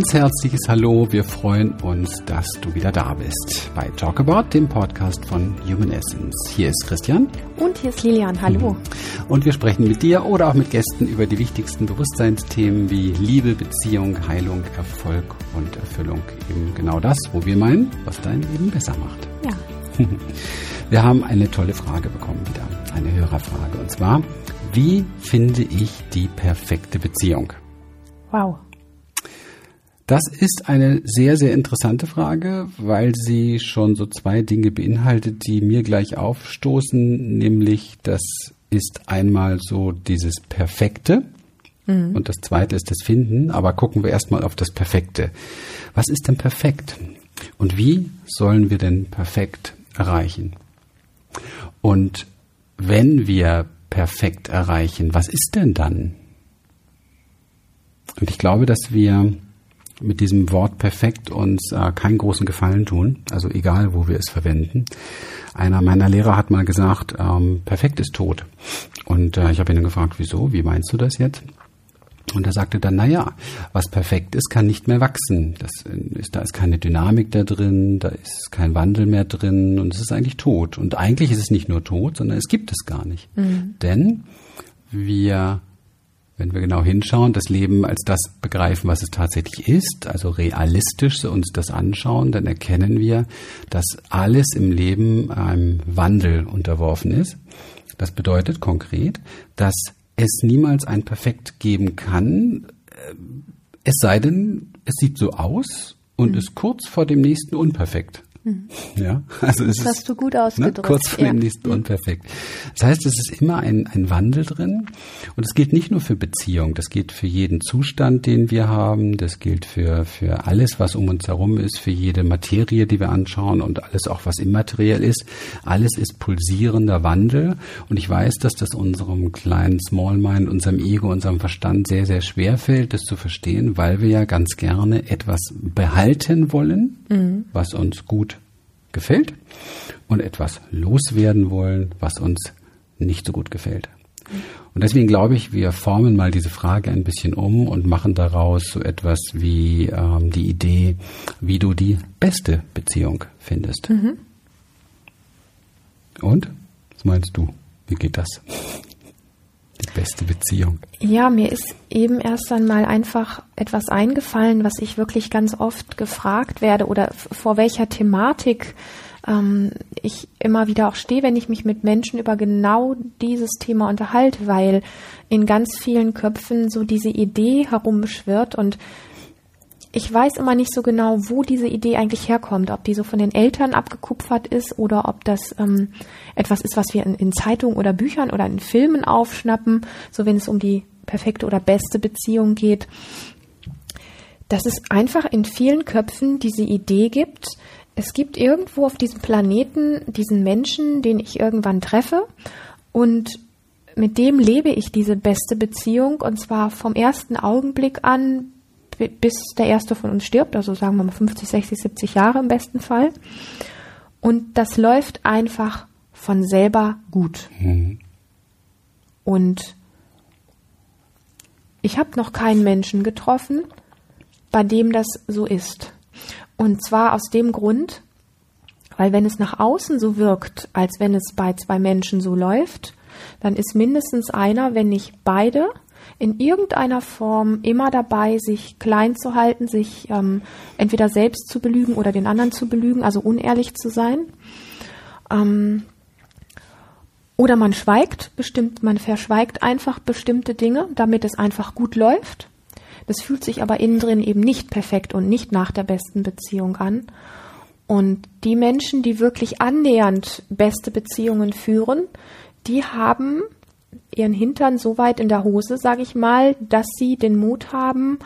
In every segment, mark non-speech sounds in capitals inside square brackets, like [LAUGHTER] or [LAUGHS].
ganz herzliches Hallo. Wir freuen uns, dass du wieder da bist bei Talk About, dem Podcast von Human Essence. Hier ist Christian. Und hier ist Lilian. Hallo. Und wir sprechen mit dir oder auch mit Gästen über die wichtigsten Bewusstseinsthemen wie Liebe, Beziehung, Heilung, Erfolg und Erfüllung. Eben genau das, wo wir meinen, was dein Leben besser macht. Ja. [LAUGHS] Wir haben eine tolle Frage bekommen wieder. Eine Hörerfrage. Und zwar, wie finde ich die perfekte Beziehung? Wow. Das ist eine sehr, sehr interessante Frage, weil sie schon so zwei Dinge beinhaltet, die mir gleich aufstoßen, nämlich das ist einmal so dieses Perfekte mhm. und das zweite ist das Finden, aber gucken wir erstmal auf das Perfekte. Was ist denn perfekt? Und wie sollen wir denn perfekt erreichen? Und wenn wir perfekt erreichen, was ist denn dann? Und ich glaube, dass wir mit diesem Wort perfekt uns äh, keinen großen Gefallen tun, also egal, wo wir es verwenden. Einer meiner Lehrer hat mal gesagt, ähm, perfekt ist tot. Und äh, ich habe ihn gefragt, wieso, wie meinst du das jetzt? Und er sagte dann, na ja, was perfekt ist, kann nicht mehr wachsen. Das ist, da ist keine Dynamik da drin, da ist kein Wandel mehr drin und es ist eigentlich tot. Und eigentlich ist es nicht nur tot, sondern es gibt es gar nicht. Mhm. Denn wir wenn wir genau hinschauen, das Leben als das begreifen, was es tatsächlich ist, also realistisch uns das anschauen, dann erkennen wir, dass alles im Leben einem Wandel unterworfen ist. Das bedeutet konkret, dass es niemals ein Perfekt geben kann, es sei denn, es sieht so aus und mhm. ist kurz vor dem nächsten unperfekt. Mhm. Ja, also es das hast du gut ausgedrückt. Ne, kurz vor ja. dem nächsten mhm. unperfekt. Das heißt, es ist immer ein, ein Wandel drin und es gilt nicht nur für Beziehung, das gilt für jeden Zustand, den wir haben, das gilt für, für alles, was um uns herum ist, für jede Materie, die wir anschauen und alles auch, was immateriell ist. Alles ist pulsierender Wandel und ich weiß, dass das unserem kleinen Small Mind, unserem Ego, unserem Verstand sehr, sehr schwer fällt, das zu verstehen, weil wir ja ganz gerne etwas behalten wollen, mhm. was uns gut gefällt und etwas loswerden wollen, was uns nicht so gut gefällt. Und deswegen glaube ich, wir formen mal diese Frage ein bisschen um und machen daraus so etwas wie ähm, die Idee, wie du die beste Beziehung findest. Mhm. Und? Was meinst du? Wie geht das? Die beste Beziehung. Ja, mir ist eben erst einmal einfach etwas eingefallen, was ich wirklich ganz oft gefragt werde oder vor welcher Thematik ähm, ich immer wieder auch stehe, wenn ich mich mit Menschen über genau dieses Thema unterhalte, weil in ganz vielen Köpfen so diese Idee herumschwirrt und ich weiß immer nicht so genau, wo diese Idee eigentlich herkommt, ob die so von den Eltern abgekupfert ist oder ob das ähm, etwas ist, was wir in, in Zeitungen oder Büchern oder in Filmen aufschnappen, so wenn es um die perfekte oder beste Beziehung geht. Dass es einfach in vielen Köpfen diese Idee gibt, es gibt irgendwo auf diesem Planeten diesen Menschen, den ich irgendwann treffe und mit dem lebe ich diese beste Beziehung und zwar vom ersten Augenblick an bis der erste von uns stirbt, also sagen wir mal 50, 60, 70 Jahre im besten Fall. Und das läuft einfach von selber gut. Mhm. Und ich habe noch keinen Menschen getroffen, bei dem das so ist. Und zwar aus dem Grund, weil wenn es nach außen so wirkt, als wenn es bei zwei Menschen so läuft, dann ist mindestens einer, wenn nicht beide, in irgendeiner Form immer dabei, sich klein zu halten, sich ähm, entweder selbst zu belügen oder den anderen zu belügen, also unehrlich zu sein. Ähm, oder man schweigt bestimmt, man verschweigt einfach bestimmte Dinge, damit es einfach gut läuft. Das fühlt sich aber innen drin eben nicht perfekt und nicht nach der besten Beziehung an. Und die Menschen, die wirklich annähernd beste Beziehungen führen, die haben ihren Hintern so weit in der Hose, sage ich mal, dass sie den Mut haben,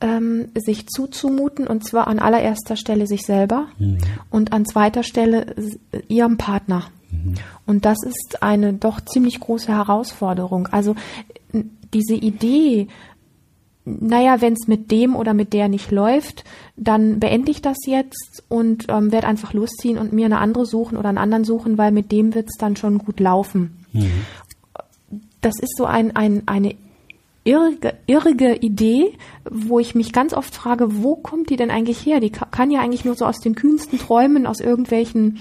ähm, sich zuzumuten und zwar an allererster Stelle sich selber mhm. und an zweiter Stelle ihrem Partner. Mhm. Und das ist eine doch ziemlich große Herausforderung. Also diese Idee, naja, wenn es mit dem oder mit der nicht läuft, dann beende ich das jetzt und ähm, werde einfach losziehen und mir eine andere suchen oder einen anderen suchen, weil mit dem wird es dann schon gut laufen. Mhm. Das ist so ein, ein, eine irrige, irrige Idee, wo ich mich ganz oft frage, wo kommt die denn eigentlich her? Die kann ja eigentlich nur so aus den kühnsten Träumen, aus irgendwelchen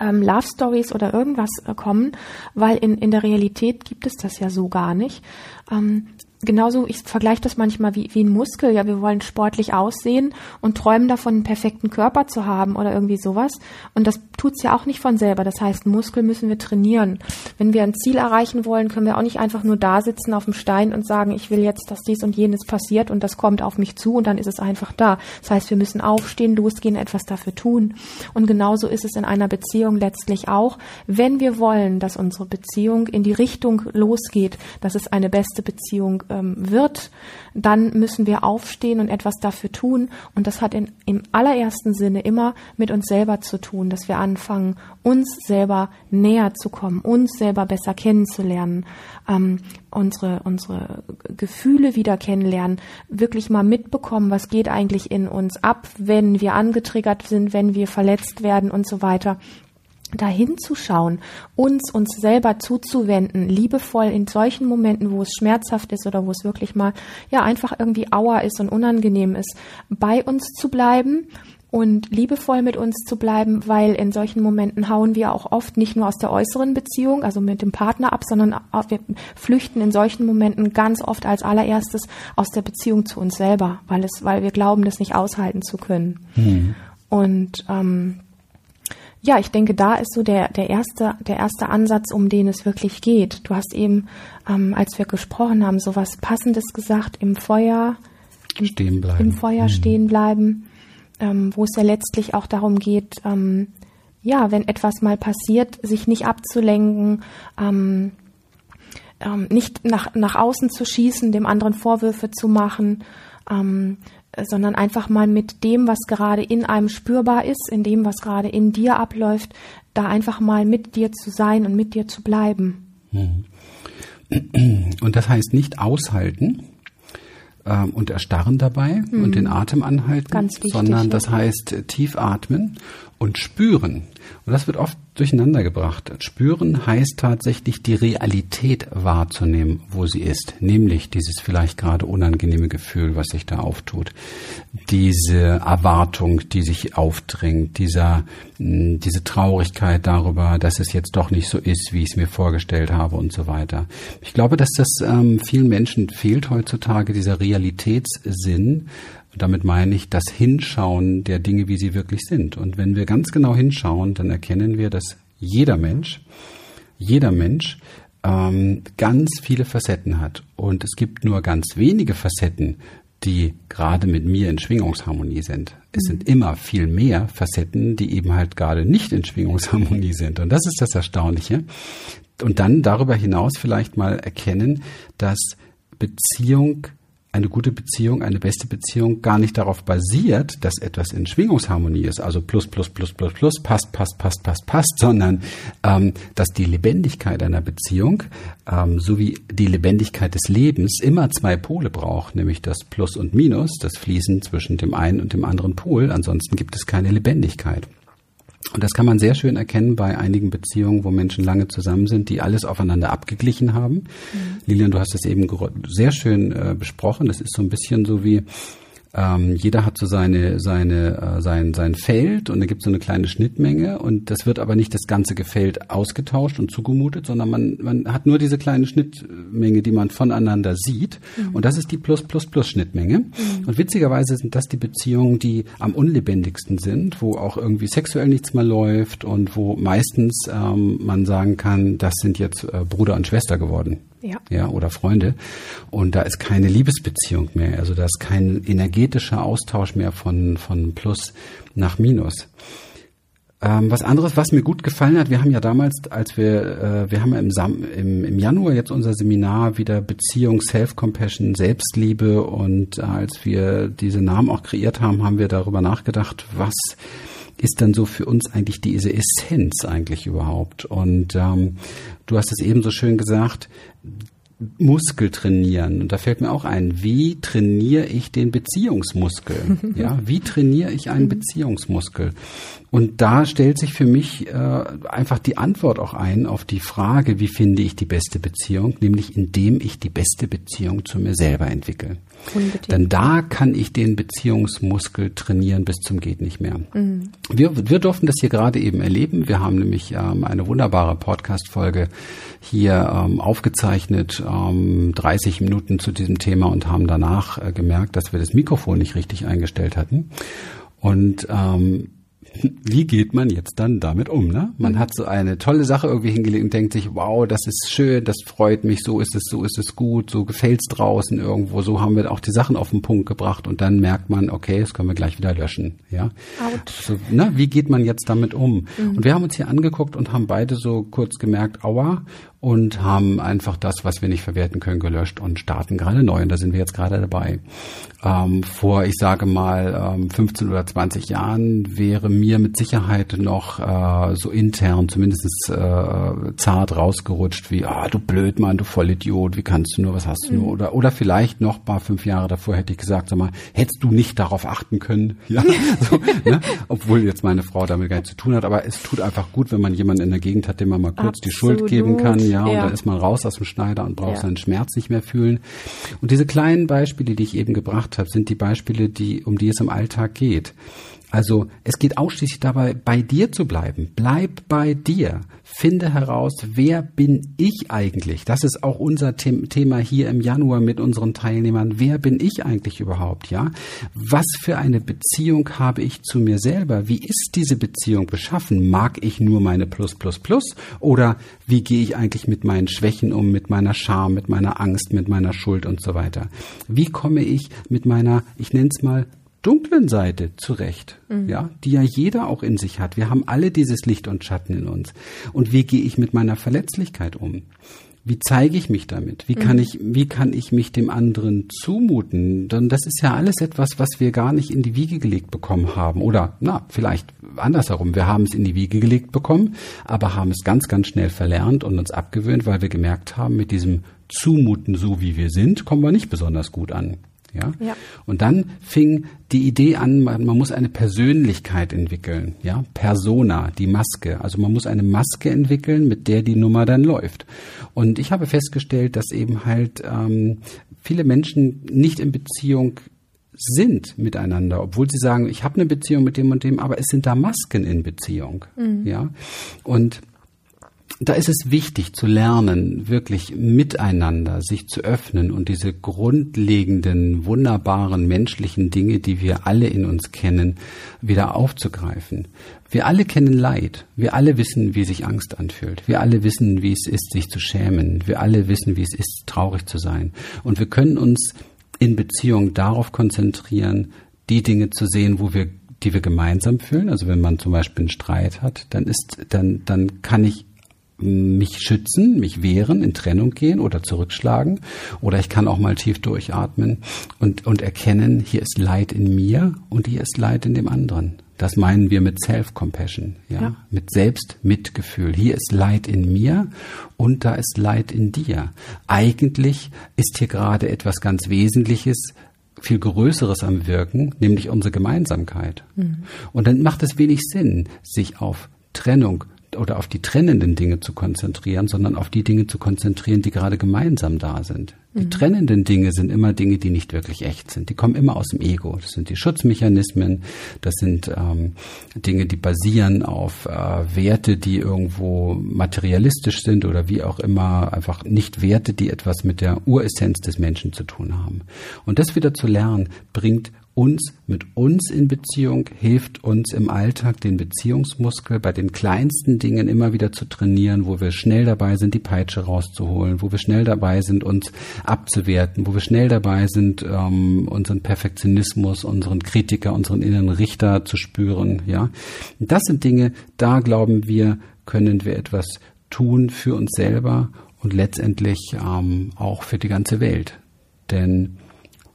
ähm, Love Stories oder irgendwas äh, kommen, weil in, in der Realität gibt es das ja so gar nicht. Ähm, genauso, ich vergleiche das manchmal wie, wie ein Muskel. Ja, wir wollen sportlich aussehen und träumen davon, einen perfekten Körper zu haben oder irgendwie sowas. Und das tut's ja auch nicht von selber. Das heißt, Muskel müssen wir trainieren. Wenn wir ein Ziel erreichen wollen, können wir auch nicht einfach nur da sitzen auf dem Stein und sagen, ich will jetzt, dass dies und jenes passiert und das kommt auf mich zu und dann ist es einfach da. Das heißt, wir müssen aufstehen, losgehen, etwas dafür tun. Und genauso ist es in einer Beziehung letztlich auch. Wenn wir wollen, dass unsere Beziehung in die Richtung losgeht, dass es eine beste Beziehung ähm, wird, dann müssen wir aufstehen und etwas dafür tun. Und das hat in, im allerersten Sinne immer mit uns selber zu tun, dass wir anfangen, uns selber näher zu kommen, uns selber besser kennenzulernen, ähm, unsere, unsere Gefühle wieder kennenlernen, wirklich mal mitbekommen, was geht eigentlich in uns ab, wenn wir angetriggert sind, wenn wir verletzt werden und so weiter dahin zu schauen, uns uns selber zuzuwenden, liebevoll in solchen Momenten, wo es schmerzhaft ist oder wo es wirklich mal ja einfach irgendwie auer ist und unangenehm ist, bei uns zu bleiben und liebevoll mit uns zu bleiben, weil in solchen Momenten hauen wir auch oft nicht nur aus der äußeren Beziehung, also mit dem Partner ab, sondern wir flüchten in solchen Momenten ganz oft als allererstes aus der Beziehung zu uns selber, weil es, weil wir glauben, das nicht aushalten zu können. Mhm. Und ähm, ja, ich denke, da ist so der, der, erste, der erste Ansatz, um den es wirklich geht. Du hast eben, ähm, als wir gesprochen haben, so was Passendes gesagt, im Feuer, im, stehen bleiben. im Feuer mhm. stehen bleiben, ähm, wo es ja letztlich auch darum geht, ähm, ja, wenn etwas mal passiert, sich nicht abzulenken, ähm, ähm, nicht nach, nach außen zu schießen, dem anderen Vorwürfe zu machen, ähm, sondern einfach mal mit dem, was gerade in einem spürbar ist, in dem, was gerade in dir abläuft, da einfach mal mit dir zu sein und mit dir zu bleiben. Mhm. Und das heißt nicht aushalten ähm, und erstarren dabei mhm. und den Atem anhalten, wichtig, sondern das heißt tief atmen und spüren. Und das wird oft durcheinander gebracht. Spüren heißt tatsächlich die Realität wahrzunehmen, wo sie ist. Nämlich dieses vielleicht gerade unangenehme Gefühl, was sich da auftut. Diese Erwartung, die sich aufdrängt. Dieser, hm, diese Traurigkeit darüber, dass es jetzt doch nicht so ist, wie ich es mir vorgestellt habe und so weiter. Ich glaube, dass das ähm, vielen Menschen fehlt heutzutage, dieser Realitätssinn, damit meine ich das Hinschauen der Dinge, wie sie wirklich sind. Und wenn wir ganz genau hinschauen, dann erkennen wir, dass jeder Mensch, jeder Mensch ähm, ganz viele Facetten hat. Und es gibt nur ganz wenige Facetten, die gerade mit mir in Schwingungsharmonie sind. Es sind mhm. immer viel mehr Facetten, die eben halt gerade nicht in Schwingungsharmonie sind. Und das ist das Erstaunliche. Und dann darüber hinaus vielleicht mal erkennen, dass Beziehung eine gute Beziehung, eine beste Beziehung gar nicht darauf basiert, dass etwas in Schwingungsharmonie ist, also plus, plus, plus, plus, plus, passt, passt, passt, passt, passt, sondern ähm, dass die Lebendigkeit einer Beziehung ähm, sowie die Lebendigkeit des Lebens immer zwei Pole braucht, nämlich das Plus und Minus, das Fließen zwischen dem einen und dem anderen Pol. Ansonsten gibt es keine Lebendigkeit. Und das kann man sehr schön erkennen bei einigen Beziehungen, wo Menschen lange zusammen sind, die alles aufeinander abgeglichen haben. Mhm. Lilian, du hast das eben sehr schön äh, besprochen. Das ist so ein bisschen so wie, ähm, jeder hat so seine, seine, äh, sein, sein Feld und da gibt es so eine kleine Schnittmenge und das wird aber nicht das ganze Gefällt ausgetauscht und zugemutet, sondern man, man hat nur diese kleine Schnittmenge, die man voneinander sieht mhm. und das ist die Plus-Plus-Plus-Schnittmenge. Mhm. Und witzigerweise sind das die Beziehungen, die am unlebendigsten sind, wo auch irgendwie sexuell nichts mehr läuft und wo meistens ähm, man sagen kann, das sind jetzt äh, Bruder und Schwester geworden ja. ja, oder Freunde. Und da ist keine Liebesbeziehung mehr. Also da ist kein energetischer Austausch mehr von, von Plus nach Minus. Ähm, was anderes, was mir gut gefallen hat, wir haben ja damals, als wir, äh, wir haben ja im, Sam im, im Januar jetzt unser Seminar wieder Beziehung, Self-Compassion, Selbstliebe und äh, als wir diese Namen auch kreiert haben, haben wir darüber nachgedacht, was ist dann so für uns eigentlich diese Essenz eigentlich überhaupt? Und ähm, du hast es eben so schön gesagt, Muskel trainieren. Und da fällt mir auch ein, wie trainiere ich den Beziehungsmuskel? [LAUGHS] Ja, wie trainiere ich einen Beziehungsmuskel? Und da stellt sich für mich äh, einfach die Antwort auch ein auf die Frage, wie finde ich die beste Beziehung, nämlich indem ich die beste Beziehung zu mir selber entwickle. Unbedingt. Denn da kann ich den Beziehungsmuskel trainieren bis zum geht nicht mehr. Mhm. Wir, wir durften das hier gerade eben erleben. Wir haben nämlich ähm, eine wunderbare Podcast-Folge hier ähm, aufgezeichnet, ähm, 30 Minuten zu diesem Thema und haben danach äh, gemerkt, dass wir das Mikrofon nicht richtig eingestellt hatten. Und ähm, wie geht man jetzt dann damit um? Ne? Man mhm. hat so eine tolle Sache irgendwie hingelegt und denkt sich, wow, das ist schön, das freut mich, so ist es, so ist es gut, so gefällt's draußen irgendwo, so haben wir auch die Sachen auf den Punkt gebracht und dann merkt man, okay, das können wir gleich wieder löschen. Ja, so, ne? wie geht man jetzt damit um? Mhm. Und wir haben uns hier angeguckt und haben beide so kurz gemerkt, aua, und haben einfach das, was wir nicht verwerten können, gelöscht und starten gerade neu. Und da sind wir jetzt gerade dabei. Ähm, vor, ich sage mal, ähm, 15 oder 20 Jahren wäre mir mit Sicherheit noch äh, so intern zumindest äh, zart rausgerutscht wie, ah, du blöd Mann, du Vollidiot, wie kannst du nur, was hast du nur? Mhm. Oder, oder vielleicht noch paar fünf Jahre davor hätte ich gesagt, sag mal, hättest du nicht darauf achten können? [LAUGHS] Ja, so, ne? Obwohl jetzt meine Frau damit gar nichts zu tun hat, aber es tut einfach gut, wenn man jemanden in der Gegend hat, dem man mal kurz Absolut. die Schuld geben kann ja, und dann ist man raus aus dem Schneider und braucht ja. seinen Schmerz nicht mehr fühlen. Und diese kleinen Beispiele, die ich eben gebracht habe, sind die Beispiele, die, um die es im Alltag geht. Also es geht ausschließlich dabei, bei dir zu bleiben. Bleib bei dir. Finde heraus, wer bin ich eigentlich? Das ist auch unser Thema hier im Januar mit unseren Teilnehmern. Wer bin ich eigentlich überhaupt? Ja? Was für eine Beziehung habe ich zu mir selber? Wie ist diese Beziehung beschaffen? Mag ich nur meine Plus Plus Plus? Oder wie gehe ich eigentlich mit meinen Schwächen um, mit meiner Scham, mit meiner Angst, mit meiner Schuld und so weiter? Wie komme ich mit meiner, ich nenne es mal, dunklen Seite zurecht, mhm. ja, die ja jeder auch in sich hat. Wir haben alle dieses Licht und Schatten in uns. Und wie gehe ich mit meiner Verletzlichkeit um? Wie zeige ich mich damit? Wie kann mhm. ich, wie kann ich mich dem anderen zumuten? Denn das ist ja alles etwas, was wir gar nicht in die Wiege gelegt bekommen haben. Oder, na, vielleicht andersherum. Wir haben es in die Wiege gelegt bekommen, aber haben es ganz, ganz schnell verlernt und uns abgewöhnt, weil wir gemerkt haben, mit diesem Zumuten, so wie wir sind, kommen wir nicht besonders gut an. Ja? ja. Und dann fing die Idee an, man, man, muss eine Persönlichkeit entwickeln, ja, Persona, die Maske. Also man muss eine Maske entwickeln, mit der die Nummer dann läuft. Und ich habe festgestellt, dass eben halt ähm, viele Menschen nicht in Beziehung sind miteinander, obwohl sie sagen, ich habe eine Beziehung mit dem und dem, aber es sind da Masken in Beziehung, mhm. ja. Und da ist es wichtig zu lernen, wirklich miteinander sich zu öffnen und diese grundlegenden, wunderbaren menschlichen Dinge, die wir alle in uns kennen, wieder aufzugreifen. Wir alle kennen Leid. Wir alle wissen, wie sich Angst anfühlt. Wir alle wissen, wie es ist, sich zu schämen. Wir alle wissen, wie es ist, traurig zu sein. Und wir können uns in Beziehung darauf konzentrieren, die Dinge zu sehen, wo wir die wir gemeinsam fühlen. Also wenn man zum Beispiel einen Streit hat, dann ist, dann, dann kann ich mich schützen, mich wehren, in Trennung gehen oder zurückschlagen. Oder ich kann auch mal tief durchatmen und, und erkennen, hier ist Leid in mir und hier ist Leid in dem anderen. Das meinen wir mit Self-Compassion, ja? ja, mit Selbstmitgefühl. Hier ist Leid in mir und da ist Leid in dir. Eigentlich ist hier gerade etwas ganz Wesentliches, viel Größeres am Wirken, nämlich unsere Gemeinsamkeit. Mhm. Und dann macht es wenig Sinn, sich auf Trennung, oder auf die trennenden Dinge zu konzentrieren, sondern auf die Dinge zu konzentrieren, die gerade gemeinsam da sind. Die mhm. trennenden Dinge sind immer Dinge, die nicht wirklich echt sind. Die kommen immer aus dem Ego. Das sind die Schutzmechanismen, das sind ähm, Dinge, die basieren auf äh, Werte, die irgendwo materialistisch sind oder wie auch immer, einfach nicht Werte, die etwas mit der Uressenz des Menschen zu tun haben. Und das wieder zu lernen, bringt uns mit uns in Beziehung, hilft uns im Alltag den Beziehungsmuskel bei den kleinsten Dingen immer wieder zu trainieren, wo wir schnell dabei sind, die Peitsche rauszuholen, wo wir schnell dabei sind, uns abzuwerten, wo wir schnell dabei sind, ähm, unseren Perfektionismus, unseren Kritiker, unseren inneren Richter zu spüren. Ja, das sind Dinge, da glauben wir, können wir etwas tun für uns selber und letztendlich ähm, auch für die ganze Welt. Denn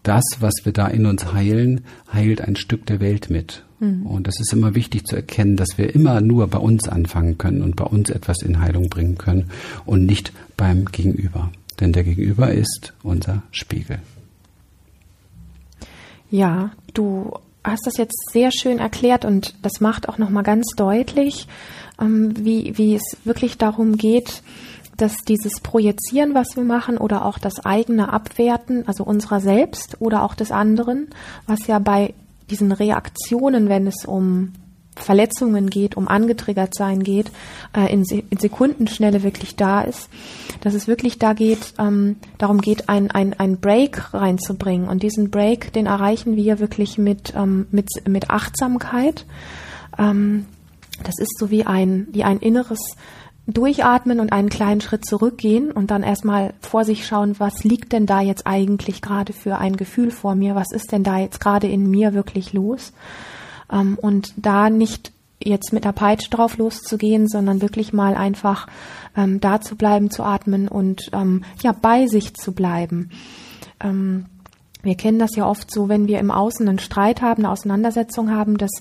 das, was wir da in uns heilen, heilt ein Stück der Welt mit. Mhm. Und das ist immer wichtig zu erkennen, dass wir immer nur bei uns anfangen können und bei uns etwas in Heilung bringen können und nicht beim Gegenüber. Denn der Gegenüber ist unser Spiegel. Ja, du hast das jetzt sehr schön erklärt und das macht auch nochmal ganz deutlich, ähm, wie, wie es wirklich darum geht, dass dieses Projizieren, was wir machen, oder auch das eigene Abwerten, also unserer selbst oder auch des anderen, was ja bei diesen Reaktionen, wenn es um Verletzungen geht, um angetriggert sein geht, äh, in, Se in, Sekundenschnelle wirklich da ist, dass es wirklich da geht, ähm, darum geht, ein, ein, ein Break reinzubringen. Und diesen Break, den erreichen wir wirklich mit, ähm, mit, mit Achtsamkeit. Ähm, das ist so wie ein, wie ein inneres durchatmen und einen kleinen Schritt zurückgehen und dann erstmal vor sich schauen, was liegt denn da jetzt eigentlich gerade für ein Gefühl vor mir? Was ist denn da jetzt gerade in mir wirklich los? Ähm, und da nicht jetzt mit der Peitsche drauf loszugehen, sondern wirklich mal einfach ähm, da zu bleiben, zu atmen und ähm, ja bei sich zu bleiben. Wir kennen das ja oft so, wenn wir im Außen einen Streit haben, eine Auseinandersetzung haben, dass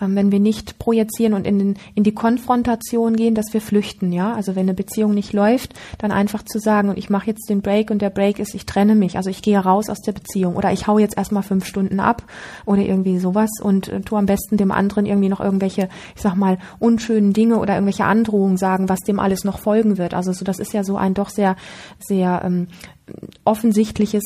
ähm, wenn wir nicht projizieren und in, den, in die Konfrontation gehen, dass wir flüchten, ja. Also wenn eine Beziehung nicht läuft, dann einfach zu sagen, und ich mache jetzt den Break und der Break ist, ich trenne mich, also ich gehe raus aus der Beziehung oder ich hau jetzt erstmal fünf Stunden ab oder irgendwie sowas und äh, tu am besten dem anderen irgendwie noch irgendwelche, ich sag mal, unschönen Dinge oder irgendwelche Androhungen sagen, was dem alles noch folgen wird. Also so, das ist ja so ein doch sehr, sehr ähm, offensichtliches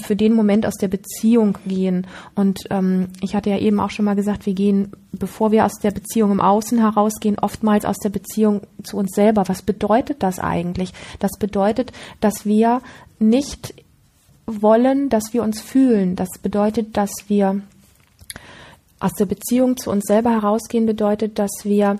für den Moment aus der Beziehung gehen. Und ähm, ich hatte ja eben auch schon mal gesagt, wir gehen, bevor wir aus der Beziehung im Außen herausgehen, oftmals aus der Beziehung zu uns selber. Was bedeutet das eigentlich? Das bedeutet, dass wir nicht wollen, dass wir uns fühlen. Das bedeutet, dass wir aus der Beziehung zu uns selber herausgehen, bedeutet, dass wir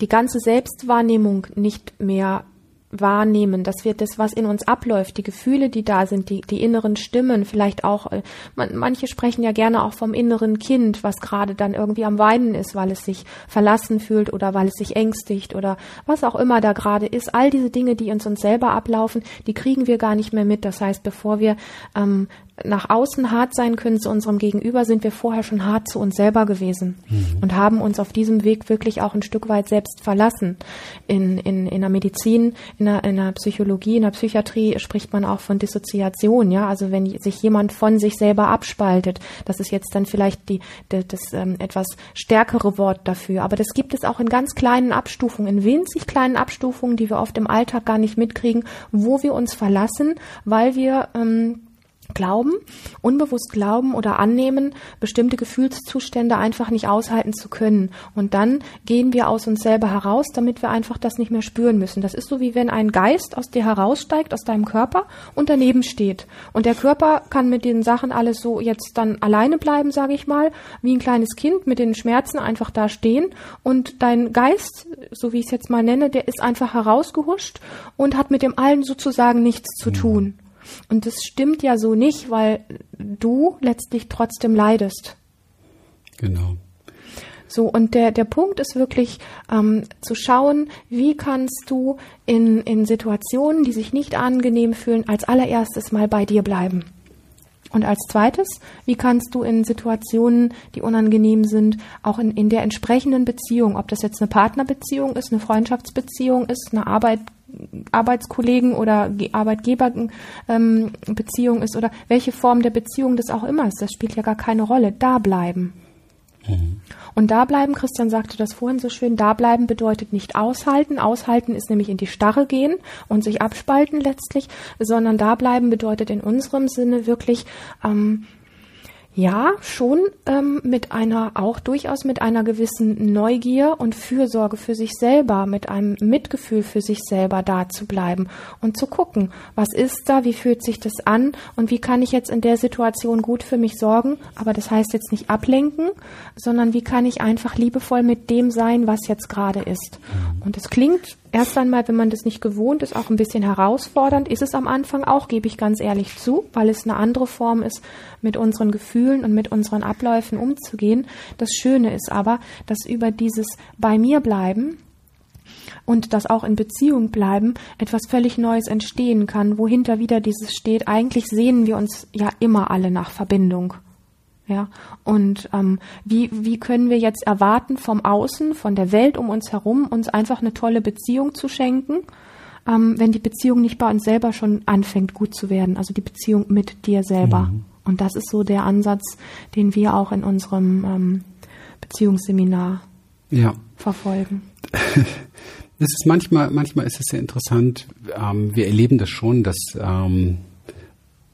die ganze Selbstwahrnehmung nicht mehr wahrnehmen, dass wir das, was in uns abläuft, die Gefühle, die da sind, die, die inneren Stimmen, vielleicht auch, äh, man, manche sprechen ja gerne auch vom inneren Kind, was gerade dann irgendwie am Weinen ist, weil es sich verlassen fühlt oder weil es sich ängstigt oder was auch immer da gerade ist. All diese Dinge, die uns uns selber ablaufen, die kriegen wir gar nicht mehr mit. Das heißt, bevor wir ähm, nach außen hart sein können zu unserem Gegenüber, sind wir vorher schon hart zu uns selber gewesen mhm. und haben uns auf diesem Weg wirklich auch ein Stück weit selbst verlassen. In, in, in der Medizin, in der, in der Psychologie, in der Psychiatrie spricht man auch von Dissoziation, ja, also wenn sich jemand von sich selber abspaltet, das ist jetzt dann vielleicht die, die das ähm, etwas stärkere Wort dafür, aber das gibt es auch in ganz kleinen Abstufungen, in winzig kleinen Abstufungen, die wir oft im Alltag gar nicht mitkriegen, wo wir uns verlassen, weil wir ähm, glauben, unbewusst glauben oder annehmen, bestimmte Gefühlszustände einfach nicht aushalten zu können. Und dann gehen wir aus uns selber heraus, damit wir einfach das nicht mehr spüren müssen. Das ist so wie wenn ein Geist aus dir heraussteigt, aus deinem Körper und daneben steht. Und der Körper kann mit den Sachen alles so jetzt dann alleine bleiben, sage ich mal, wie ein kleines Kind mit den Schmerzen einfach da stehen. Und dein Geist, so wie ich es jetzt mal nenne, der ist einfach herausgehuscht und hat mit dem allen sozusagen nichts zu tun. Und das stimmt ja so nicht, weil du letztlich trotzdem leidest. Genau. So, und der, der Punkt ist wirklich ähm, zu schauen, wie kannst du in, in Situationen, die sich nicht angenehm fühlen, als allererstes mal bei dir bleiben. Und als zweites, wie kannst du in Situationen, die unangenehm sind, auch in, in der entsprechenden Beziehung, ob das jetzt eine Partnerbeziehung ist, eine Freundschaftsbeziehung ist, eine Arbeit, Arbeitskollegen oder Arbeitgeberbeziehung ähm, ist oder welche Form der Beziehung das auch immer ist, das spielt ja gar keine Rolle, da bleiben. Mhm. Und da bleiben, Christian sagte das vorhin so schön, da bleiben bedeutet nicht aushalten. Aushalten ist nämlich in die Starre gehen und sich abspalten letztlich, sondern da bleiben bedeutet in unserem Sinne wirklich ähm, ja, schon ähm, mit einer, auch durchaus mit einer gewissen Neugier und Fürsorge für sich selber, mit einem Mitgefühl für sich selber da zu bleiben und zu gucken, was ist da, wie fühlt sich das an und wie kann ich jetzt in der Situation gut für mich sorgen. Aber das heißt jetzt nicht ablenken, sondern wie kann ich einfach liebevoll mit dem sein, was jetzt gerade ist. Mhm. Und es klingt erst einmal, wenn man das nicht gewohnt ist, auch ein bisschen herausfordernd. Ist es am Anfang auch, gebe ich ganz ehrlich zu, weil es eine andere Form ist, mit unseren Gefühlen und mit unseren Abläufen umzugehen. Das Schöne ist aber, dass über dieses bei mir bleiben und das auch in Beziehung bleiben, etwas völlig Neues entstehen kann, wohinter wieder dieses steht. Eigentlich sehnen wir uns ja immer alle nach Verbindung. Ja, und ähm, wie, wie können wir jetzt erwarten, vom Außen, von der Welt um uns herum, uns einfach eine tolle Beziehung zu schenken, ähm, wenn die Beziehung nicht bei uns selber schon anfängt, gut zu werden, also die Beziehung mit dir selber. Mhm. Und das ist so der Ansatz, den wir auch in unserem ähm, Beziehungsseminar ja. verfolgen. [LAUGHS] Es ist manchmal, manchmal ist es sehr interessant. Ähm, wir erleben das schon, dass ähm,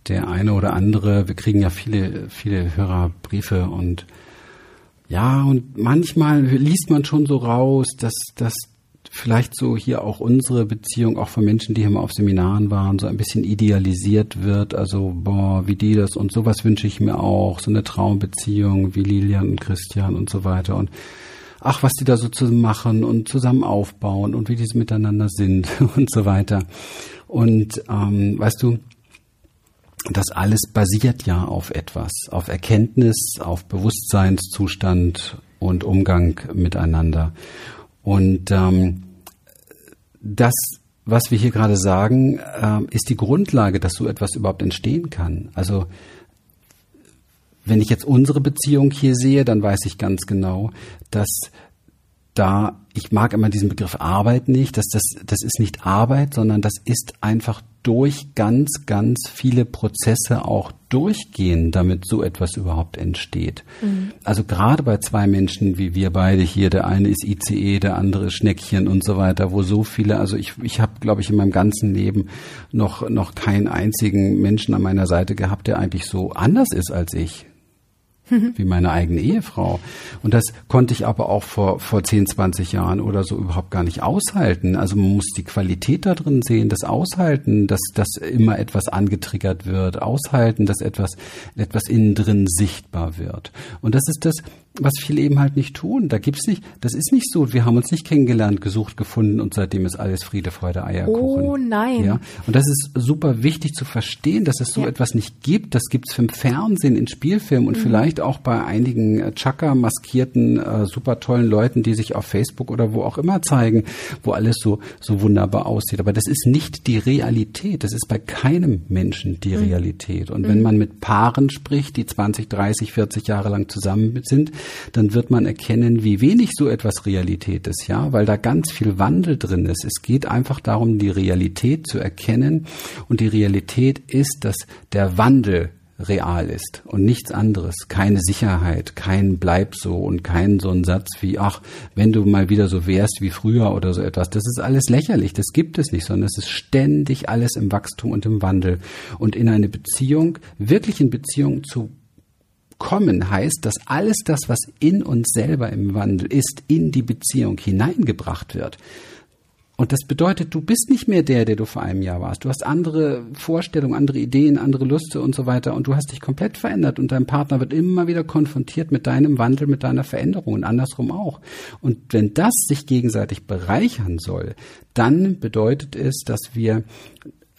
der eine oder andere, wir kriegen ja viele, viele Hörerbriefe und ja, und manchmal liest man schon so raus, dass, dass vielleicht so hier auch unsere Beziehung, auch von Menschen, die hier mal auf Seminaren waren, so ein bisschen idealisiert wird. Also, boah, wie die das und sowas wünsche ich mir auch. So eine Traumbeziehung wie Lilian und Christian und so weiter. Und ach, was die da so zusammen machen und zusammen aufbauen und wie die miteinander sind [LAUGHS] und so weiter. Und ähm, weißt du, das alles basiert ja auf etwas, auf Erkenntnis, auf Bewusstseinszustand und Umgang miteinander. Und ähm, das, was wir hier gerade sagen, äh, ist die Grundlage, dass so etwas überhaupt entstehen kann. Also wenn ich jetzt unsere Beziehung hier sehe, dann weiß ich ganz genau, dass da, ich mag immer diesen Begriff Arbeit nicht, dass das, das ist nicht Arbeit, sondern das ist einfach durch ganz, ganz viele Prozesse auch durchgehen, damit so etwas überhaupt entsteht. Mhm. Also gerade bei zwei Menschen wie wir beide hier, der eine ist ICE, der andere Schneckchen und so weiter, wo so viele, also ich, ich habe, glaube ich, in meinem ganzen Leben noch, noch keinen einzigen Menschen an meiner Seite gehabt, der eigentlich so anders ist als ich. [LAUGHS] wie meine eigene Ehefrau. Und das konnte ich aber auch vor, vor 10, 20 Jahren oder so überhaupt gar nicht aushalten. Also man muss die Qualität da drin sehen, das Aushalten, dass, dass immer etwas angetriggert wird, aushalten, dass etwas, etwas innen drin sichtbar wird. Und das ist das, was viele eben halt nicht tun. Da gibt's nicht, das ist nicht so, wir haben uns nicht kennengelernt, gesucht, gefunden und seitdem ist alles Friede, Freude, Eierkuchen. Oh nein. Ja? Und das ist super wichtig zu verstehen, dass es so ja. etwas nicht gibt. Das gibt's im Fernsehen, in Spielfilmen und mhm. vielleicht auch bei einigen äh, Chaka maskierten, äh, super tollen Leuten, die sich auf Facebook oder wo auch immer zeigen, wo alles so, so wunderbar aussieht. Aber das ist nicht die Realität. Das ist bei keinem Menschen die mhm. Realität. Und mhm. wenn man mit Paaren spricht, die 20, 30, 40 Jahre lang zusammen sind, dann wird man erkennen, wie wenig so etwas Realität ist, ja, weil da ganz viel Wandel drin ist. Es geht einfach darum, die Realität zu erkennen. Und die Realität ist, dass der Wandel real ist und nichts anderes, keine Sicherheit, kein Bleib so und kein so ein Satz wie, ach, wenn du mal wieder so wärst wie früher oder so etwas, das ist alles lächerlich, das gibt es nicht, sondern es ist ständig alles im Wachstum und im Wandel. Und in eine Beziehung, wirklich in Beziehung zu kommen heißt, dass alles das, was in uns selber im Wandel ist, in die Beziehung hineingebracht wird. Und das bedeutet, du bist nicht mehr der, der du vor einem Jahr warst. Du hast andere Vorstellungen, andere Ideen, andere Lüste und so weiter. Und du hast dich komplett verändert. Und dein Partner wird immer wieder konfrontiert mit deinem Wandel, mit deiner Veränderung und andersrum auch. Und wenn das sich gegenseitig bereichern soll, dann bedeutet es, dass wir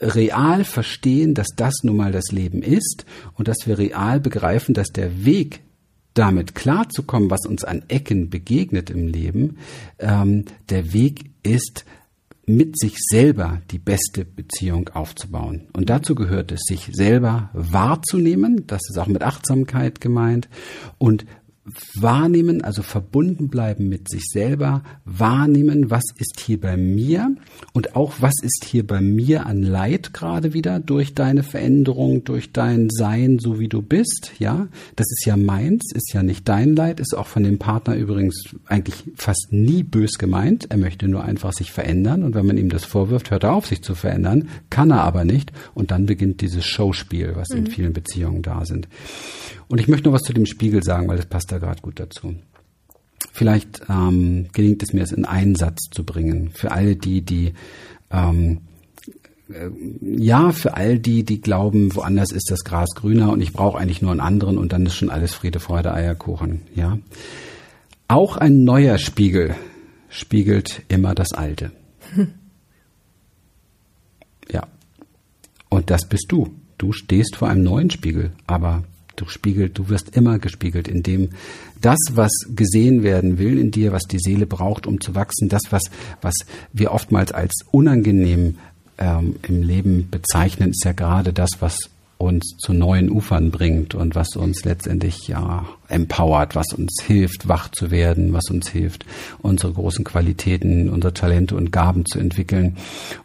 real verstehen, dass das nun mal das Leben ist und dass wir real begreifen, dass der Weg damit klarzukommen, was uns an Ecken begegnet im Leben, ähm, der Weg ist, mit sich selber die beste Beziehung aufzubauen. Und dazu gehört es, sich selber wahrzunehmen, das ist auch mit Achtsamkeit gemeint, und wahrnehmen, also verbunden bleiben mit sich selber, wahrnehmen, was ist hier bei mir und auch was ist hier bei mir an Leid gerade wieder durch deine Veränderung, durch dein Sein, so wie du bist, ja. Das ist ja meins, ist ja nicht dein Leid, ist auch von dem Partner übrigens eigentlich fast nie bös gemeint. Er möchte nur einfach sich verändern und wenn man ihm das vorwirft, hört er auf, sich zu verändern, kann er aber nicht und dann beginnt dieses Showspiel, was mhm. in vielen Beziehungen da sind. Und ich möchte noch was zu dem Spiegel sagen, weil das passt da gerade gut dazu. Vielleicht ähm, gelingt es mir, es in einen Satz zu bringen. Für alle die, die ähm, äh, ja, für all die, die glauben, woanders ist das Gras grüner und ich brauche eigentlich nur einen anderen und dann ist schon alles Friede, Freude, Eierkuchen. Ja, auch ein neuer Spiegel spiegelt immer das Alte. [LAUGHS] Ja, und das bist du. Du stehst vor einem neuen Spiegel, aber Du spiegelt, du wirst immer gespiegelt, indem das, was gesehen werden will in dir, was die Seele braucht, um zu wachsen, das, was, was wir oftmals als unangenehm ähm, im Leben bezeichnen, ist ja gerade das, was uns zu neuen Ufern bringt und was uns letztendlich ja empowert, was uns hilft, wach zu werden, was uns hilft, unsere großen Qualitäten, unsere Talente und Gaben zu entwickeln.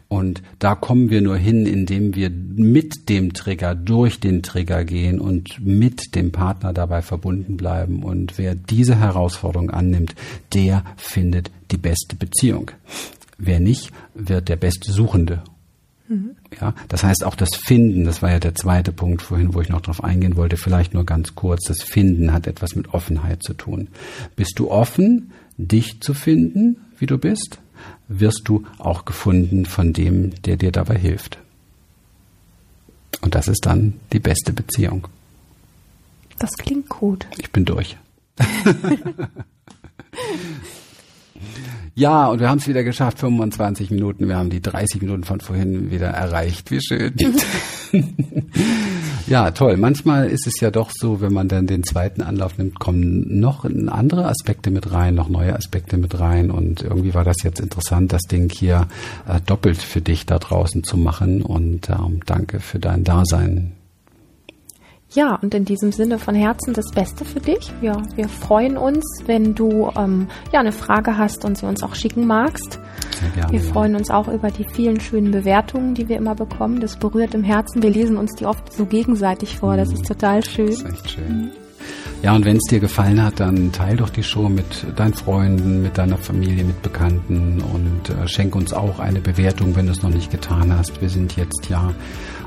Und da kommen wir nur hin, indem wir mit dem Trigger, durch den Trigger gehen und mit dem Partner dabei verbunden bleiben. Und wer diese Herausforderung annimmt, der findet die beste Beziehung. Wer nicht, wird der beste Suchende Mhm. Ja, das heißt auch das Finden, das war ja der zweite Punkt vorhin, wo ich noch drauf eingehen wollte, vielleicht nur ganz kurz. Das Finden hat etwas mit Offenheit zu tun. Bist du offen, dich zu finden, wie du bist, wirst du auch gefunden von dem, der dir dabei hilft. Und das ist dann die beste Beziehung. Das klingt gut. Ich bin durch. [LAUGHS] Ja, und wir haben es wieder geschafft, 25 Minuten. Wir haben die 30 Minuten von vorhin wieder erreicht. Wie schön. [LAUGHS] ja, toll. Manchmal ist es ja doch so, wenn man dann den zweiten Anlauf nimmt, kommen noch andere Aspekte mit rein, noch neue Aspekte mit rein. Und irgendwie war das jetzt interessant, das Ding hier äh, doppelt für dich da draußen zu machen. Und ähm, danke für dein Dasein. Ja, und in diesem Sinne von Herzen das Beste für dich. Ja, wir freuen uns, wenn du ähm, ja eine Frage hast und sie uns auch schicken magst. Sehr gerne, wir freuen uns auch über die vielen schönen Bewertungen, die wir immer bekommen. Das berührt im Herzen. Wir lesen uns die oft so gegenseitig vor. Das ist mhm. total schön. Das ist echt schön. Mhm. Ja, und wenn es dir gefallen hat, dann teil doch die Show mit deinen Freunden, mit deiner Familie, mit Bekannten und äh, schenk uns auch eine Bewertung, wenn du es noch nicht getan hast. Wir sind jetzt ja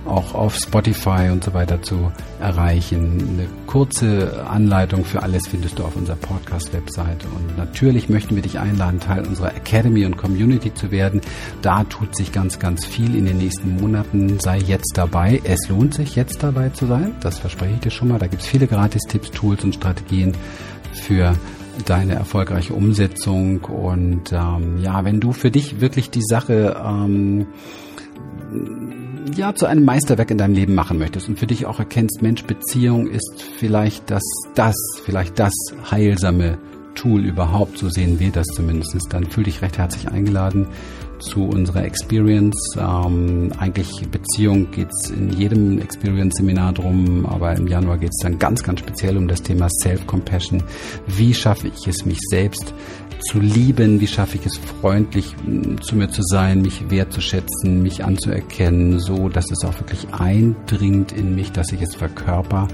auch auf Spotify und so weiter zu erreichen. Eine kurze Anleitung für alles findest du auf unserer Podcast-Webseite. Und natürlich möchten wir dich einladen, Teil unserer Academy und Community zu werden. Da tut sich ganz, ganz viel in den nächsten Monaten. Sei jetzt dabei. Es lohnt sich, jetzt dabei zu sein. Das verspreche ich dir schon mal. Da gibt es viele Gratis-Tipps, Tools und Strategien für deine erfolgreiche Umsetzung. Und ähm, ja, wenn du für dich wirklich die Sache ähm, ja zu einem Meisterwerk in deinem Leben machen möchtest und für dich auch erkennst, Mensch, Beziehung ist vielleicht das, das, vielleicht das heilsame Tool überhaupt, so sehen wir das zumindest, dann fühl dich recht herzlich eingeladen zu unserer Experience. Ähm, eigentlich Beziehung geht es in jedem Experience-Seminar drum, aber im Januar geht es dann ganz, ganz speziell um das Thema Self-Compassion. Wie schaffe ich es, mich selbst zu lieben? Wie schaffe ich es, freundlich mm, zu mir zu sein, mich wertzuschätzen, mich anzuerkennen, so dass es auch wirklich eindringt in mich, dass ich es verkörper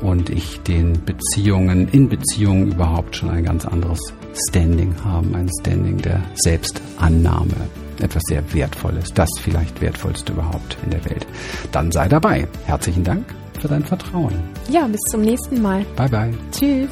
und ich den Beziehungen, in Beziehungen überhaupt schon ein ganz anderes Standing haben, ein Standing der Selbstannahme. Etwas sehr Wertvolles, das vielleicht Wertvollste überhaupt in der Welt. Dann sei dabei. Herzlichen Dank für dein Vertrauen. Ja, bis zum nächsten Mal. Bye bye. Tschüss.